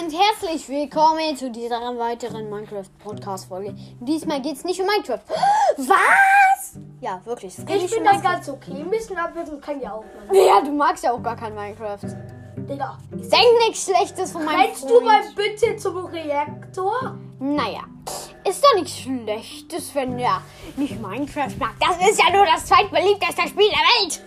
und herzlich willkommen zu dieser weiteren Minecraft-Podcast-Folge. Diesmal geht es nicht um Minecraft. Was? Ja, wirklich. Ich um finde das ganz okay. Ein bisschen abwechseln kann ja auch mal. Ja, du magst ja auch gar kein Minecraft. Digga. Denk nichts Schlechtes von meinem Rennst du mal bitte zum Reaktor? Naja, ist doch nichts Schlechtes, wenn er nicht Minecraft mag. Das ist ja nur das zweitbeliebteste Spiel der Welt.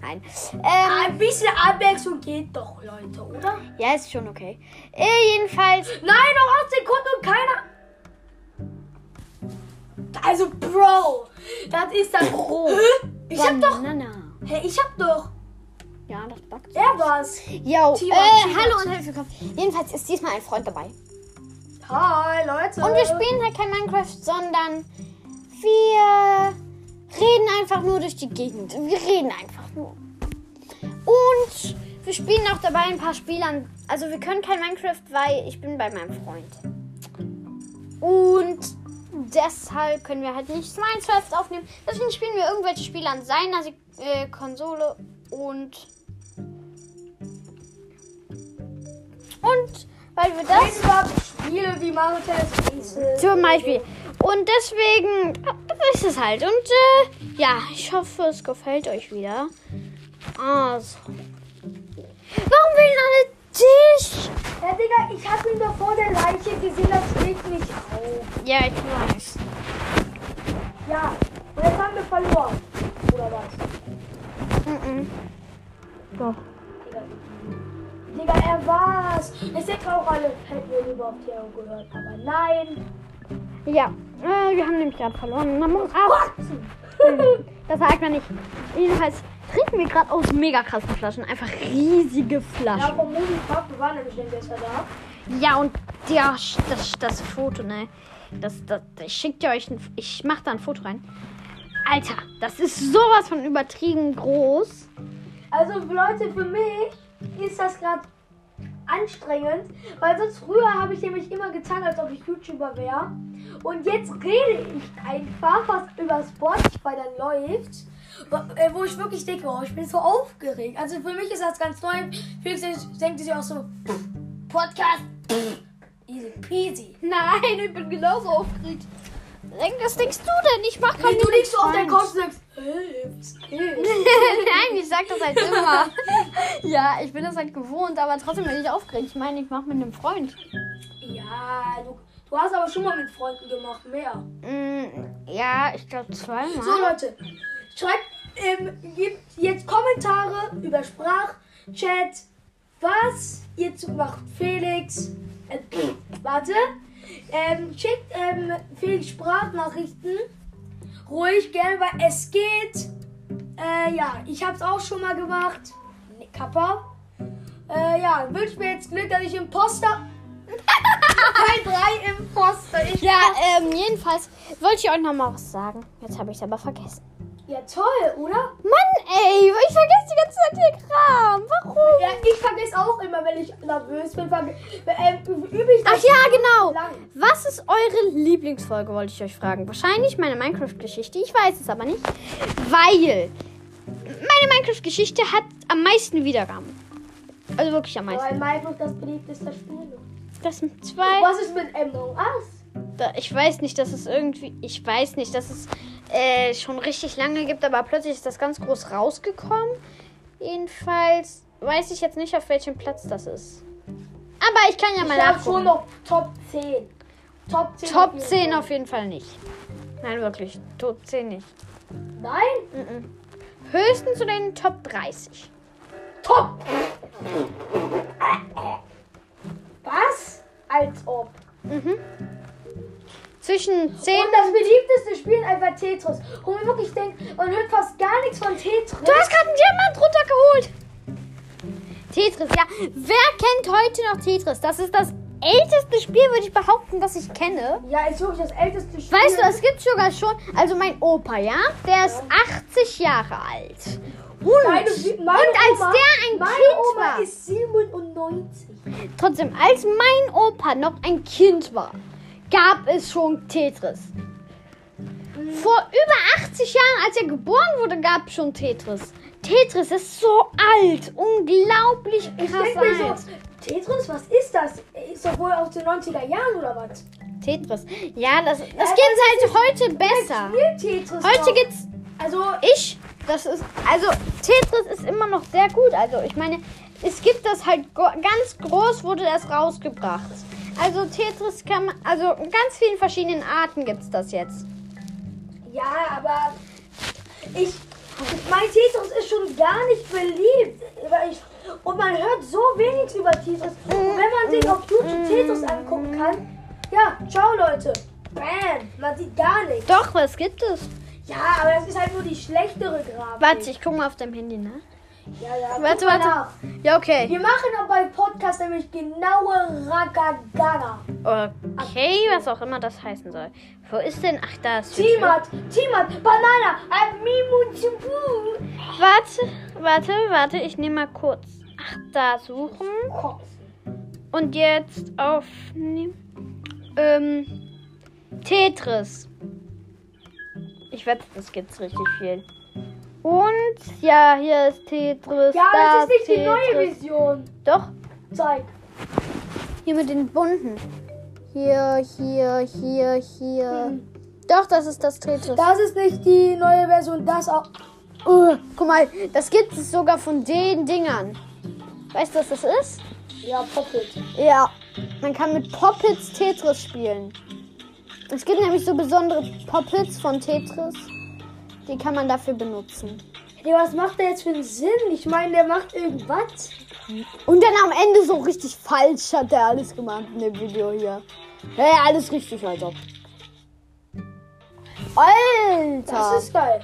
Nein. Ähm, Ein bisschen Abwechslung geht doch, Leute, oder? ja, ist schon okay. Äh, jedenfalls, Nein, noch 8 Sekunden und keiner. Also, Bro, das ist das. Bro. Ich hab doch. Hä, ich hab doch. Ja, das backt. Er war's. Timo, äh, hallo und herzlich willkommen. Jedenfalls ist diesmal ein Freund dabei. Hi, Leute. Und wir spielen halt kein Minecraft, sondern wir reden einfach nur durch die Gegend. Wir reden einfach nur. Und wir spielen auch dabei ein paar Spiele. Also wir können kein Minecraft, weil ich bin bei meinem Freund. Und deshalb können wir halt nicht Minecraft aufnehmen. Deswegen spielen wir irgendwelche Spiele an seiner äh, Konsole und und weil wir das Spiele wie Mario Tennis zum Beispiel. Und deswegen ist es halt. Und äh, ja, ich hoffe, es gefällt euch wieder. Also. Warum wählen alle dich? Ja, Digga, ich hab ihn doch vor der Leiche gesehen, das steht nicht auf. Ja, ich weiß. Ja, und jetzt haben wir verloren. Oder was? Mhm. Doch. Digga. Digga, er war's. Es hätten auch alle hätten wir lieber auf Theo gehört, aber nein. Ja, äh, wir haben nämlich gerade verloren. Man muss auch. Das sagt man nicht. Jedenfalls trinken wir gerade aus mega krassen Flaschen. Einfach riesige Ja, Flaschen. vom Movie Park, wir waren nämlich nicht gestern da. Ja, und ja, das, das Foto, ne? Das, das, ich schick dir euch ein, ich mach da ein Foto rein. Alter, das ist sowas von übertrieben groß. Also Leute, für mich ist das gerade anstrengend, weil sonst früher habe ich nämlich immer getan, als ob ich YouTuber wäre. Und jetzt rede ich einfach, was über Spotify dann läuft, wo- äh, wo ich wirklich denke, oh, ich bin so aufgeregt. Also für mich ist das ganz neu. Felix denkt sich auch so, Podcast, easy peasy. Nein, ich bin genauso aufgeregt. Was denkst du denn? Ich mach keinen Und du liegst so auf der. Couch und sagst, Nein, ich sag das halt immer. ja, ich bin das halt gewohnt, aber trotzdem bin ich aufgeregt. Ich meine, ich mach mit einem Freund. Ja, du, du hast aber schon mal mit Freunden gemacht, mehr. Mm, ja, ich glaube zweimal. So Leute, schreibt, ähm, jetzt Kommentare über Sprachchat, was ihr zu macht. Felix, äh, warte, ähm, schickt ähm, Felix Sprachnachrichten. Ruhig, gerne, weil es geht. Äh, ja, ich hab's auch schon mal gemacht. Ne, Kappa. Äh, ja, wünsche mir jetzt Glück, dass ich Imposter. Teil 3 Imposter. Ich ja, ähm, jedenfalls wollte ich euch noch mal was sagen. Jetzt habe ich es aber vergessen. Ja, toll, oder? Mann, ey, ich vergesse die ganze Zeit den Kram. Warum? Ja, ich vergesse auch immer, wenn ich nervös bin. Ähm, übe ich Ach ja, genau. lang. Was ist eure Lieblingsfolge, wollte ich euch fragen. Wahrscheinlich meine Minecraft-Geschichte. Ich weiß es aber nicht. Weil meine Minecraft-Geschichte hat am meisten Wiedergaben. Also wirklich am meisten. in Minecraft das beliebteste Spiel. Das sind zwei. Was ist mit Among Us? Da- Ich weiß nicht, dass es irgendwie. Ich weiß nicht, dass es äh, schon richtig lange gibt, aber plötzlich ist das ganz groß rausgekommen. Jedenfalls weiß ich jetzt nicht, auf welchem Platz das ist. Aber ich kann ja mal ich habe schon nachgucken. noch Top 10. Top 10. Top jeden 10 Fall. auf jeden Fall nicht. Nein, wirklich. Top 10 nicht. Nein? Mhm. Höchstens zu den Top 30. Top! Was? Als ob. Mhm. Zwischen 10 Und das beliebteste Spiel ist einfach Tetris. Wo man wirklich denkt, man hört fast gar nichts von Tetris. Du hast gerade einen Diamant runtergeholt. Tetris, ja. Wer kennt heute noch Tetris? Das ist das älteste Spiel, würde ich behaupten, das ich kenne. Ja, ist wirklich das älteste Spiel. Weißt du, es gibt sogar schon. Also mein Opa, ja, der ist 80 Jahre alt. Und, Meine, und meine als Oma, der ein meine Kind Oma war, ist 97. trotzdem, als mein Opa noch ein Kind war, gab es schon Tetris. Vor über 80 Jahren, als er geboren wurde, gab es schon Tetris. Tetris ist so alt. Unglaublich Ich krass mir alt. so, Tetris, was ist das? Ist doch wohl aus den 90er Jahren oder was? Tetris. Ja, das, das Äh, gibt's halt heute besser. Tetris Heute noch? gibt's Also, ich. Das ist also Tetris ist immer noch sehr gut. Also ich meine, es gibt das halt ganz groß wurde das rausgebracht. Also Tetris kann man, also in ganz vielen verschiedenen Arten gibt's das jetzt. ja, aber ich, mein Tetris ist schon gar nicht beliebt. Weil ich, und man hört so wenig über Tetris. Und wenn man sich auf YouTube Tetris angucken kann, ja, ciao Leute. Bam, man sieht gar nichts. Doch, was gibt es? Ja, aber das ist halt nur die schlechtere Grafik. Warte, ich guck mal auf deinem Handy, ne? Ja, ja, Warte, warte. nach. Ja, okay. Wir machen auch beim Podcast nämlich genaue Ragagaga. Okay, was auch immer das heißen soll. Wo ist denn? Ach, da ist Timat, Timat, Banana, ein Mimu. Warte, warte, warte, ich nehme mal kurz. Ach, da suchen. Und jetzt aufnehmen. Ähm, Tetris. Ich wette, das gibt's richtig viel. Und ja, hier ist Tetris. Ja, da das ist nicht die neue. Vision. Doch, Zeig. hier mit den bunten. Hier, hier, hier, hier. Hm. Doch, das ist das Tetris. Das ist nicht die neue Version, das auch. Uh, guck mal, das gibt es sogar von den Dingern. Weißt du, was das ist? Ja, Poppet. Ja, man kann mit Poppets Tetris spielen. Es gibt nämlich so besondere Poppets von Tetris. Die kann man dafür benutzen. Hey, was macht der jetzt für einen Sinn? Ich meine, der macht irgendwas. Und dann am Ende so richtig falsch hat er alles gemacht in dem Video hier. Ja, ja, alles richtig, also. Alter! Das ist geil.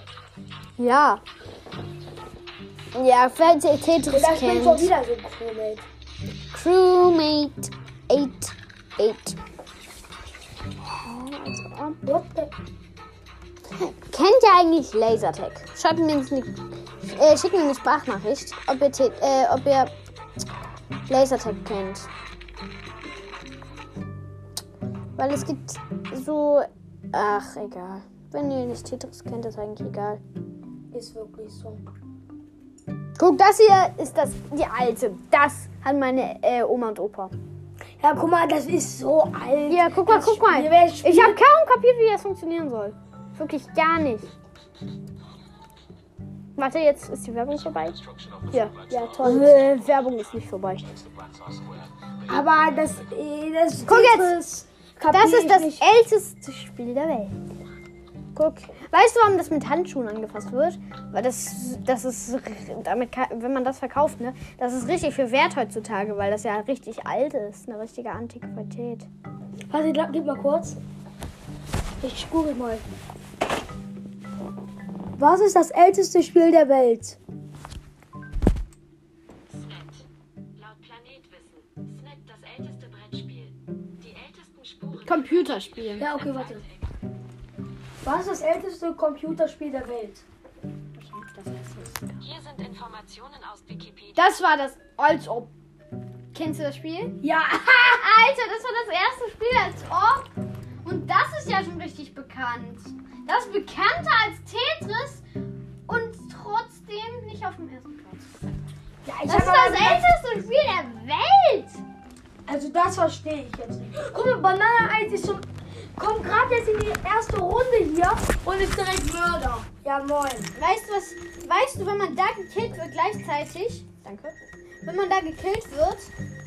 ja. Ja, falls ihr Tetris Vielleicht bin ich schon kennt. wieder so ein Crewmate. Crewmate 88. What the? Kennt ihr eigentlich Lasertag? Schreibt mir ins, äh, schickt mir eine Sprachnachricht, ob ihr, äh, ob ihr Lasertag kennt. Weil es gibt so. Ach, egal. Wenn ihr nicht Tetris kennt, ist eigentlich egal. Ist wirklich so. Guck, das hier ist das, die alte. Das hat meine äh, Oma und Opa. Ja, guck mal, das ist so alt. Ja, guck mal, Das guck mal. Ich habe kaum kapiert, wie das funktionieren soll. Wirklich gar nicht. Warte, jetzt ist die Werbung vorbei. Hier. Ja, toll. Äh, Werbung ist nicht vorbei. Aber das, äh, das Guck kapier Das ist das nicht. älteste Spiel der Welt. Guck. Weißt du, warum das mit Handschuhen angefasst wird? Weil das, das ist, damit, kann- wenn man das verkauft, ne, das ist richtig viel wert heutzutage, weil das ja richtig alt ist, eine richtige Antiquität. Warte, gib mal kurz. Ich google mal. Was ist das älteste Spiel der Welt? SNET. Laut Planetwissen. SNET das älteste Brettspiel. Die ältesten Spuren. Computerspiel. Ja, okay, warte. Was ist das älteste Computerspiel der Welt? Hier sind Informationen aus Wikipedia. Das war das, als ob. Kennst du das Spiel? Ja, Alter, das war das erste Spiel als ob. Und das ist ja schon richtig bekannt. Das ist bekannter als Tetris und trotzdem nicht auf dem ersten Platz. ja Das ist das älteste Spiel der Welt. Also das verstehe ich jetzt nicht. Guck mal, Banana Eis ist schon. Kommt gerade jetzt in die erste Runde hier und ist direkt Mörder. Ja, moin. Weißt du was? Weißt du, wenn man da gekillt wird gleichzeitig? Danke. Wenn man da gekillt wird,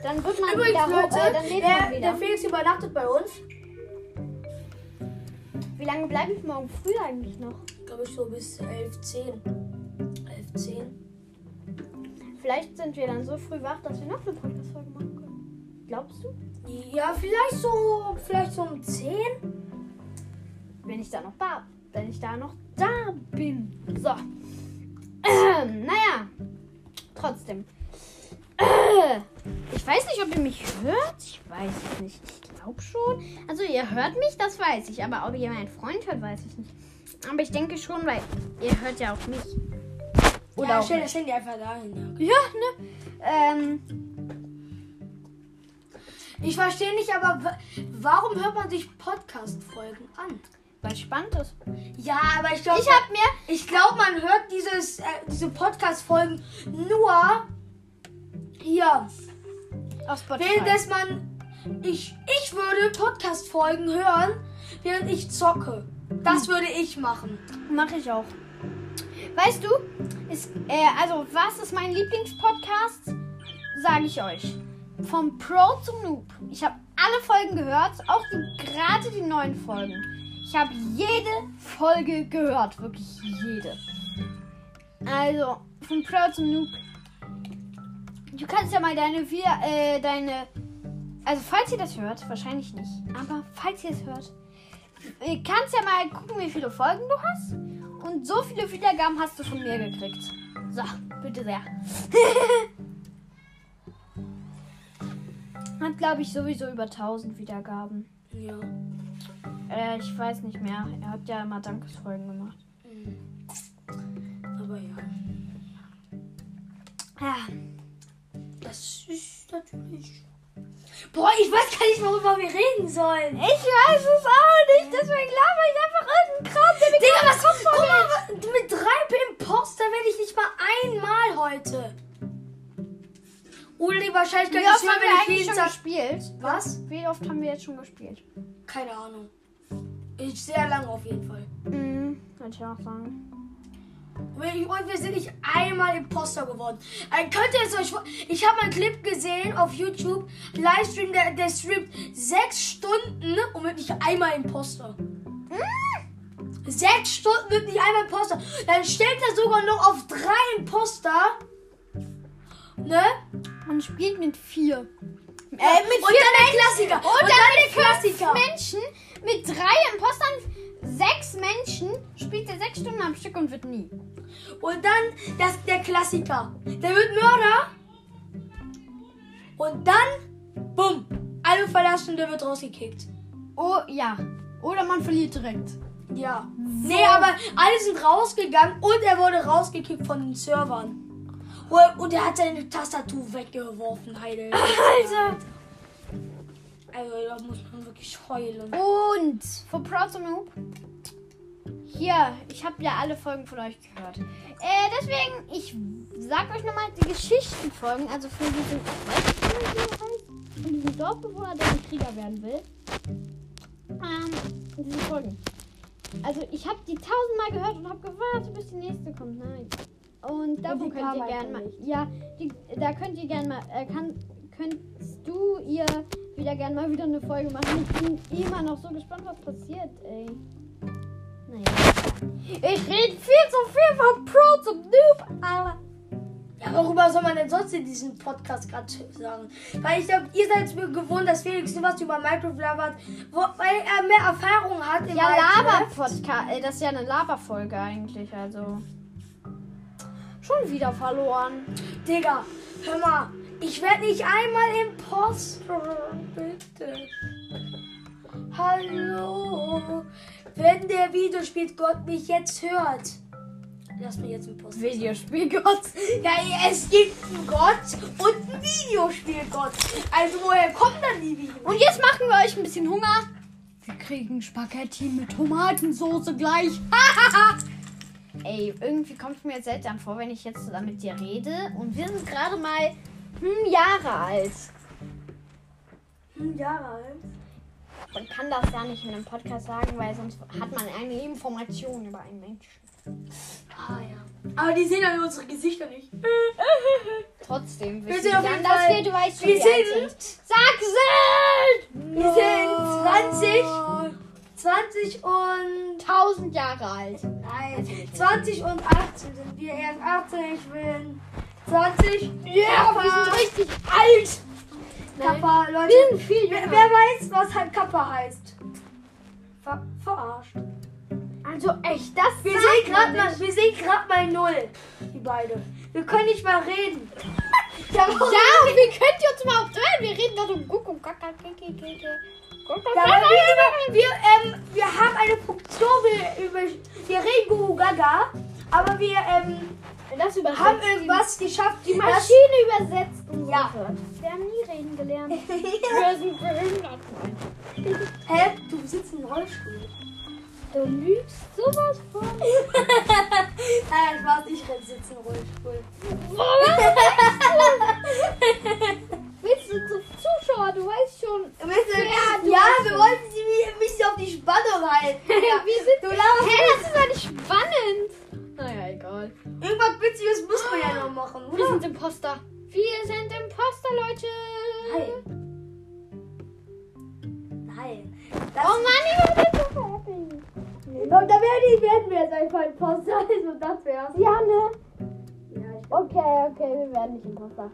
dann wird man Übrigens, wieder hoch, Leute, äh, dann lebt man der, wieder. der Felix übernachtet bei uns. Wie lange bleibe ich morgen früh eigentlich noch? Glaube ich so bis 11, 10. 11, 10. Vielleicht sind wir dann so früh wach, dass wir noch eine Podcast-Folge machen können. Glaubst du? Ja, vielleicht so, vielleicht so um 10. Wenn ich da noch da, wenn ich da noch da bin. So. Ähm, naja. Trotzdem. Äh, ich weiß nicht, ob ihr mich hört. Ich weiß es nicht. Ich glaube schon. Also ihr hört mich, das weiß ich. Aber ob ihr meinen Freund hört, weiß ich nicht. Aber ich denke schon, weil ihr hört ja auch mich. Oder ja, auch stell das Handy einfach dahin. Ja. Ja, ne? Ähm, Ich verstehe nicht, aber wa- warum hört man sich Podcast-Folgen an? Weil es spannend ist. Ja, aber ich glaube, Ich hab mir. ich glaube, man hört dieses, äh, diese Podcast-Folgen nur hier. Auf Spotify. Während dass man. Ich, ich würde Podcast-Folgen hören, während ich zocke. Das würde ich machen. Mache ich auch. Weißt du, ist, äh, also was ist mein Lieblingspodcast? Sage ich euch. Vom Pro zum Noob. Ich habe alle Folgen gehört, auch die, gerade die neuen Folgen. Ich habe jede Folge gehört, wirklich jede. Also, vom Pro zum Noob. Du kannst ja mal deine, vier, äh, deine, also falls ihr das hört, wahrscheinlich nicht, aber falls ihr es hört, kannst ja mal gucken, wie viele Folgen du hast. Und so viele Wiedergaben hast du von mir gekriegt. So, bitte sehr. Hat, glaube ich, sowieso über 1000 Wiedergaben. Ja. Äh, ich weiß nicht mehr. Er hat ja immer Dankesfolgen gemacht. Aber ja. Ja. Das ist natürlich. Boah, ich weiß gar nicht, worüber wir reden sollen. Ich weiß es auch nicht. Deswegen laber ich einfach irgendeinen Kram, der Digga, was? im Kopf Guck mal, mit drei Imposter werde ich nicht mal einmal heute. Oder die Wahrscheinlichkeit Wie ist oft höher, haben wir ich eigentlich jeden schon Tag. gespielt? Was? Wie oft haben wir jetzt schon gespielt? Keine Ahnung. Ich sehr lange auf jeden Fall. Mhm, würde ich auch sagen. Und wir und sind nicht einmal Imposter geworden. Ein könnt ihr es euch Ich habe einen Clip gesehen auf YouTube. Livestream, der, der streamt sechs Stunden und wird nicht einmal Imposter. Sechs Stunden wird nicht einmal Imposter. Dann stellt er sogar noch auf drei Imposter. Ne? Man spielt mit vier. Äh, mit und dann der Klassiker. Und, dann, der mit Klassiker. Menschen, mit drei Impostern, sechs Menschen, spielt er sechs Stunden am Stück und wird nie. Und dann das, der Klassiker. Der wird Mörder. Und dann, bumm, alle verlassen, der wird rausgekickt. Oh ja. Oder man verliert direkt. Ja. Nee, aber alle sind rausgegangen und er wurde rausgekickt von den Servern. Und- Und er hat seine Tastatur weggeworfen, Heide. Alter. Also da muss man wirklich heulen. Und for Proud to Noob. Hier, ich habe ja alle Folgen von euch gehört. Äh, deswegen, ich sag euch nochmal die Geschichtenfolgen, also für diesen, für diesen Dorfbewohner, der ein Krieger werden will. Ähm, diese Folgen. Also ich habe die tausendmal gehört und habe gewartet, bis die nächste kommt. Nein. Und davon die könnt ihr gerne mal. Ja, die, da könnt ihr gerne mal. Äh, kann, könntest du ihr wieder gerne mal wieder eine Folge machen? Ich bin immer noch so gespannt, was passiert, ey. Naja. Ich rede viel zu viel von Pro zum Noob, aber. Ja, worüber soll man denn sonst in diesem Podcast gerade sagen? Weil ich glaube, ihr seid mir gewohnt, dass Felix nur was über Minecraft labert, wo, weil er mehr Erfahrung hat. in Ja. Laber-Podcast. Das ist ja eine Laberfolge eigentlich, also. Schon wieder verloren. Digga, hör mal, ich werde nicht einmal Imposter, bitte. Hallo, wenn der Videospielgott mich jetzt hört. Lass mir jetzt Imposter. Videospielgott. Ja, es gibt einen Gott und einen Videospielgott. Also woher kommen dann die Videos? Und jetzt machen wir euch ein bisschen Hunger. Wir kriegen Spaghetti mit Tomatensauce gleich. Ey, irgendwie kommt es mir jetzt seltsam vor, wenn ich jetzt so mit dir rede. Und wir sind gerade mal hm, Jahre alt. Hm, ja, Man kann das ja nicht in einem Podcast sagen, weil sonst hat man eine Information über einen Menschen. Ah ja. Aber die sehen dann unsere Gesichter nicht. Trotzdem Wir wissen sind wir dann, dass wir, du weißt wir wie alt sind- sind. Sachsen! Wir sind 20, 20 und 1000 Jahre alt. Nein, 20 und 18 sind wir erst 18. Ich bin 20. Ja, wir sind richtig alt. Kappa, Leute. Wir sind viel Wer, wer weiß, was halt Kappa heißt? Ver verarscht. Also echt, das Wir sehen gerade mal, wir sehen gerade mal null. Die beide. Wir können nicht mal reden. Ja, Ja, wie könnt ihr uns überhaupt hören? Wir reden da so Gucku, Kaka, Kiki, Kiki. Ja, wir, über, wir, ähm, wir haben eine Funktion, wir, über, wir reden Gugu Gaga, aber wir ähm, Das übersetzt haben irgendwas geschafft, Die Maschine übersetzt uns. Ja. Wir haben nie reden gelernt. Wir sind behindert. Hä? Du sitzt im Rollstuhl. Du lügst sowas von. Nein, Spaß, ich renn sitzen Rollstuhl. Willst machen, Wir oder? sind Imposter. Wir sind Imposter, Leute. Nein. Nein. Das, Oh Mann, ich bin so happy. Und da werden, werden wir jetzt einfach Imposter. Also das wär's. Ja, ne? Ja, ich Okay, okay, wir werden nicht Imposter.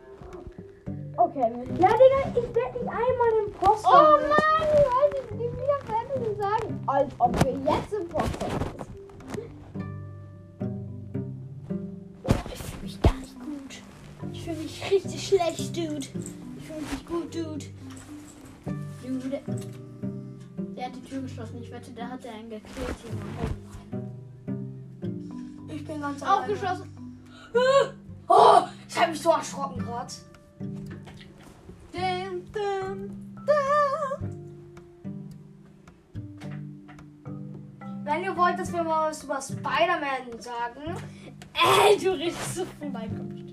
Okay, wir ja Digga, ich werde nicht einmal Imposter. Oh Mann, ich weiß nicht, wie wieder fertig zu sagen. Als ob wir jetzt Imposter sind. Mich richtig schlecht, Dude. Ich fühle mich gut, Dude. Dude. Der hat die Tür geschlossen. Ich wette, der hat einen gekillt jemand. Ich bin ganz Auch alleine. geschlossen. Oh, ich habe mich so erschrocken gerade. Dum, dum, dum. Wenn ihr wollt, dass wir mal was über Spider-Man sagen, Ey, du redest so viel Minecraft. Ach, egal.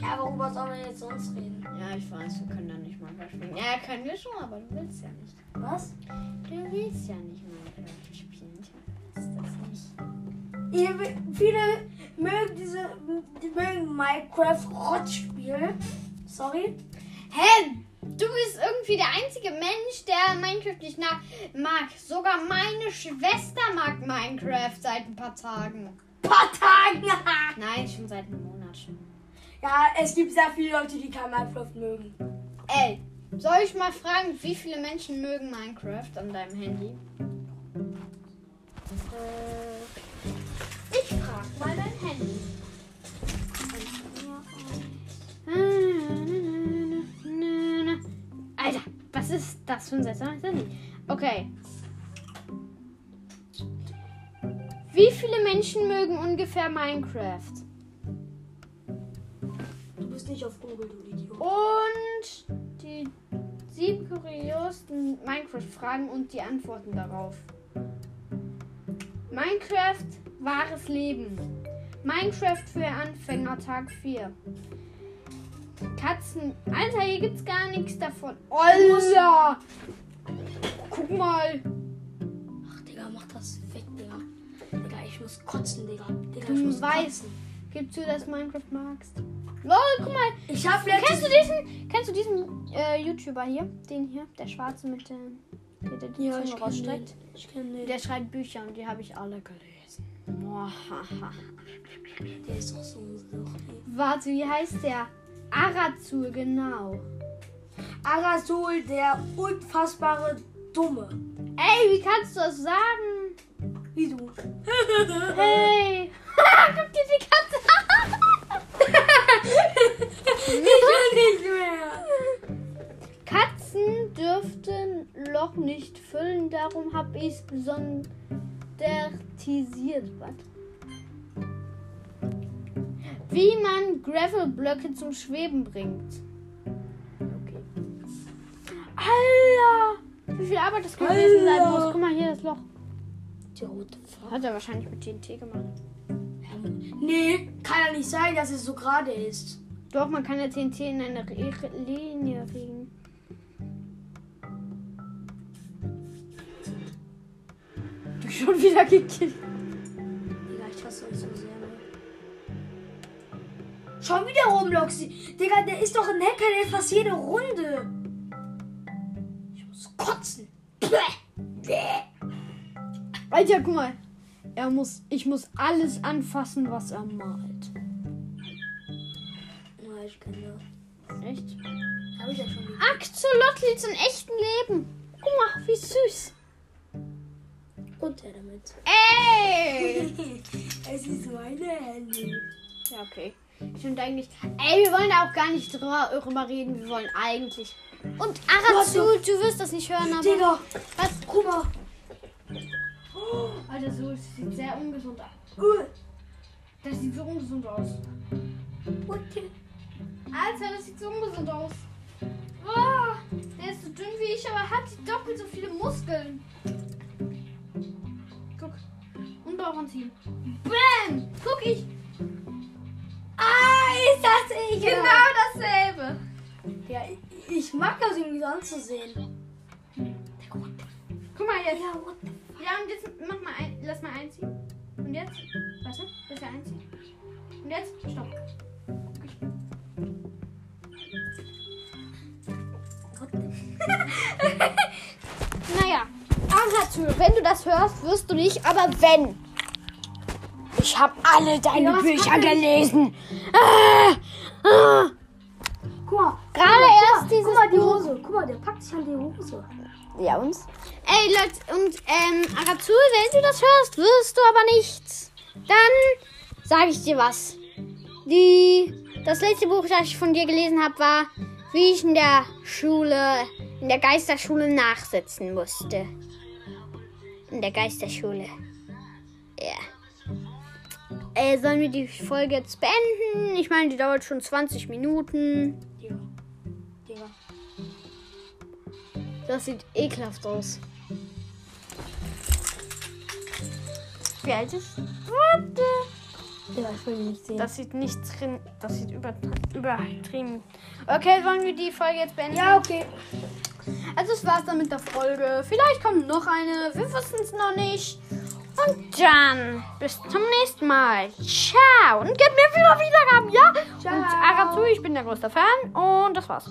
Ja, worüber sollen wir jetzt sonst reden? Ja, ich weiß, wir können da nicht Minecraft spielen. Ja, können wir schon, aber du willst ja nicht. Was? Du willst ja nicht Minecraft spielen. Ich weiß das nicht. Ihr, viele mögen diese, die mögen Minecraft Rot spielen. Sorry. Hä? Du bist irgendwie der einzige Mensch, der Minecraft nicht mag. Sogar meine Schwester mag Minecraft seit ein paar Tagen. Paar Tagen. Nein, schon seit einem Monat schon. Ja, es gibt sehr viele Leute, die kein Minecraft mögen. Ey, soll ich mal fragen, wie viele Menschen mögen Minecraft an deinem Handy? Äh, ich frag mal dein Handy. Alter, was ist das für ein seltsames Handy? Okay. Wie viele Menschen mögen ungefähr Minecraft? Nicht auf Google, du Idiot. Und die sieben kuriosten Minecraft-Fragen und die Antworten darauf. Minecraft, wahres Leben. Minecraft für Anfänger, Tag 4. Katzen. Alter, hier gibt's gar nichts davon. Alter! Guck mal. Ach, Digga, mach das weg, Digga. Digga, ich muss kotzen, Digga. Digga, ich muss weißt. kotzen. Gibst du, dass Minecraft magst? Lol, guck mal. Ich hab Kennst du diesen, kennst du diesen äh, YouTuber hier? Den hier? Der Schwarze mit dem. Der, der die Ja, Zunge rausstreckt? den. Ich kenn den. Der schreibt Bücher und die habe ich alle gelesen. Der ist doch so. Warte, wie heißt der? Arazul, genau. Arasul, der unfassbare Dumme. Ey, wie kannst du das sagen? Wie du. Hey! Guck dir die Katze darum habe ich es. Was? Wie man Gravelblöcke zum Schweben bringt. Okay. Alter! Wie viel Arbeit das gewesen sein muss. Guck mal hier das Loch. Hat er wahrscheinlich mit TNT gemacht. Nee, kann ja nicht sein, dass es so gerade ist. Doch, man kann ja TNT in eine Linie regen. Du schon wieder gekillt. Digga, ich hasse euch so sehr. ne? Schon wieder Roblox. Digga, der ist doch ein Hacker, der fast jede Runde. Ich muss kotzen. Alter, guck mal. Er muss, ich muss alles anfassen, was er malt. Ja, ich kann das. Echt? Hab ich ja schon wieder. Axolotls im echten Leben. Guck mal, wie süß. Und er damit. Ey! es ist meine Handy. ja, okay. Stimmt eigentlich. Ey, wir wollen da auch gar nicht drüber reden. Wir wollen eigentlich. Und Arazul, du wirst das nicht hören, aber. Digga, Was? guck mal. Alter, so das sieht sehr ungesund aus. Das sieht so ungesund aus. Alter, das sieht so ungesund aus. Oh, der ist so dünn wie ich, aber hat doppelt so viele Muskeln. Drauf anziehen. Bam! Guck ich. Ah, ist das ich? Genau dasselbe. Ja, ich, ich mag das irgendwie so anzusehen. Guck mal jetzt. Ja, und jetzt mach mal ein, lass mal einziehen. Und jetzt? Warte, bitte einziehen. Und jetzt? Stopp. Naja, Aratsu, wenn du das hörst, wirst du nicht, aber wenn. Ich habe alle deine Ja, Bücher gelesen. Ah, ah. Guck mal. Gerade guck mal, erst dieses Guck mal die Buch. Hose. Guck mal, der packt sich an die Hose. Ja, uns? Ey, Leute, und ähm, Aratsu, wenn du das hörst, wirst du aber nichts. Dann sage ich dir was. Die, das letzte Buch, das ich von dir gelesen habe, war, wie ich in der Schule, in der Geisterschule nachsitzen musste. In der Geisterschule. Ja. Äh, sollen wir die Folge jetzt beenden? Ich meine, die dauert schon 20 Minuten. Digga. Digga. Das sieht ekelhaft aus. Wie alt ist? Warte. Digga, ich will nicht sehen. Das sieht nicht drin. Das sieht über, übertrieben. Okay, wollen wir die Folge jetzt beenden? ja, okay. Also das war's dann mit der Folge. Vielleicht kommt noch eine. Wir wissen es noch nicht. Und dann bis zum nächsten Mal. Ciao. Und gebt mir wieder Wiedergaben, ja? Ciao. Und Arazu, ich bin der größte Fan. Und das war's.